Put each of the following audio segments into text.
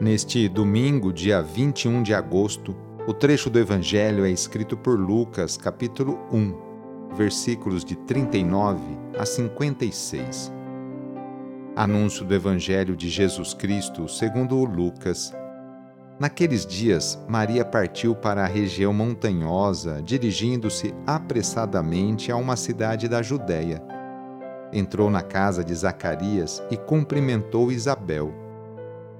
Neste domingo, dia 21 de agosto, o trecho do Evangelho é escrito por Lucas, capítulo 1, versículos de 39 a 56. Anúncio do Evangelho de Jesus Cristo segundo Lucas. Naqueles dias, Maria partiu para a região montanhosa, dirigindo-se apressadamente a uma cidade da Judéia. Entrou na casa de Zacarias e cumprimentou Isabel.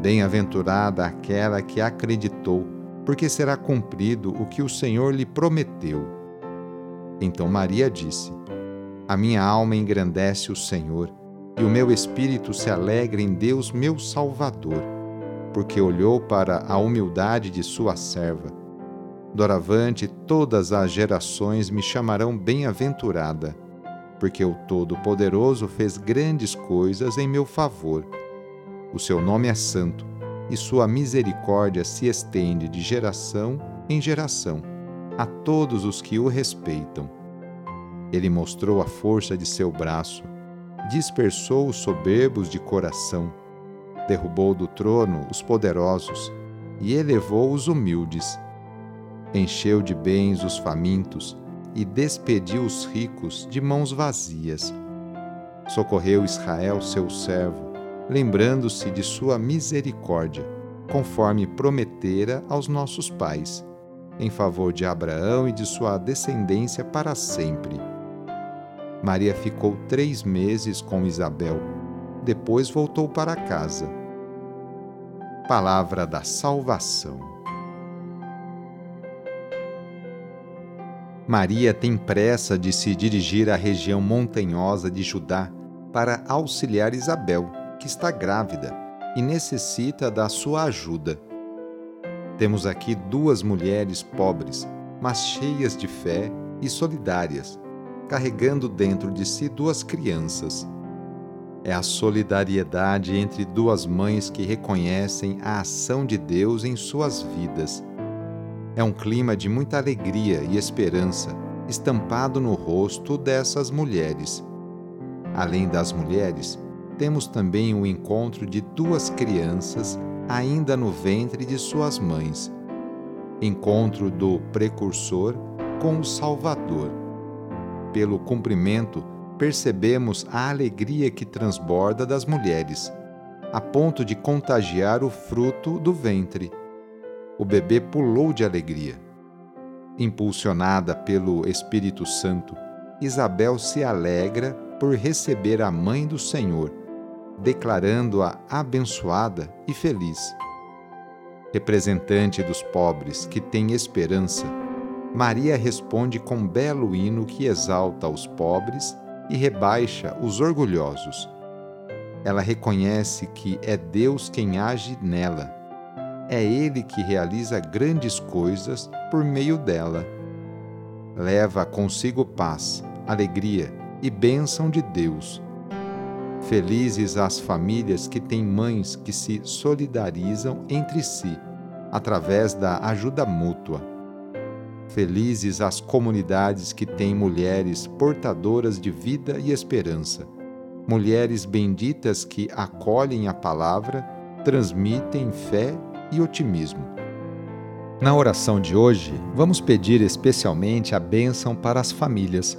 Bem-aventurada aquela que acreditou, porque será cumprido o que o Senhor lhe prometeu. Então Maria disse: A minha alma engrandece o Senhor, e o meu espírito se alegra em Deus, meu Salvador, porque olhou para a humildade de sua serva. Doravante todas as gerações me chamarão bem-aventurada, porque o Todo-Poderoso fez grandes coisas em meu favor o seu nome é santo e sua misericórdia se estende de geração em geração a todos os que o respeitam. Ele mostrou a força de seu braço, dispersou os soberbos de coração, derrubou do trono os poderosos e elevou os humildes. Encheu de bens os famintos e despediu os ricos de mãos vazias. Socorreu Israel, seu servo, lembrando-se de sua misericórdia, conforme prometera aos nossos pais, em favor de Abraão e de sua descendência para sempre. Maria ficou três meses com Isabel, depois voltou para casa. Palavra da Salvação. Maria tem pressa de se dirigir à região montanhosa de Judá para auxiliar Isabel que está grávida e necessita da sua ajuda. Temos aqui duas mulheres pobres, mas cheias de fé e solidárias, carregando dentro de si duas crianças. É a solidariedade entre duas mães que reconhecem a ação de Deus em suas vidas. É um clima de muita alegria e esperança estampado no rosto dessas mulheres. Além das mulheres, temos também o encontro de duas crianças ainda no ventre de suas mães. Encontro do precursor com o Salvador. Pelo cumprimento, percebemos a alegria que transborda das mulheres, a ponto de contagiar o fruto do ventre. O bebê pulou de alegria. Impulsionada pelo Espírito Santo, Isabel se alegra por receber a mãe do Senhor declarando-a abençoada e feliz. Representante dos pobres que tem esperança, Maria responde com belo hino que exalta os pobres e rebaixa os orgulhosos. Ela reconhece que é Deus quem age nela. É Ele que realiza grandes coisas por meio dela. Leva consigo paz, alegria e bênção de Deus Felizes as famílias que têm mães que se solidarizam entre si através da ajuda mútua. Felizes as comunidades que têm mulheres portadoras de vida e esperança, mulheres benditas que acolhem a palavra, transmitem fé e otimismo. Na oração de hoje, vamos pedir especialmente a bênção para as famílias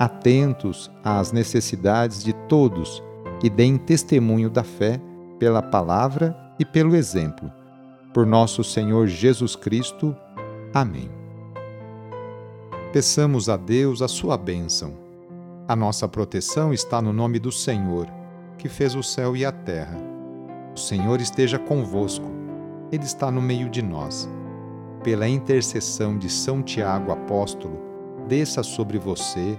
atentos às necessidades de todos e deem testemunho da fé pela palavra e pelo exemplo. Por nosso Senhor Jesus Cristo. Amém. Peçamos a Deus a sua bênção. A nossa proteção está no nome do Senhor, que fez o céu e a terra. O Senhor esteja convosco, Ele está no meio de nós. Pela intercessão de São Tiago, apóstolo, desça sobre você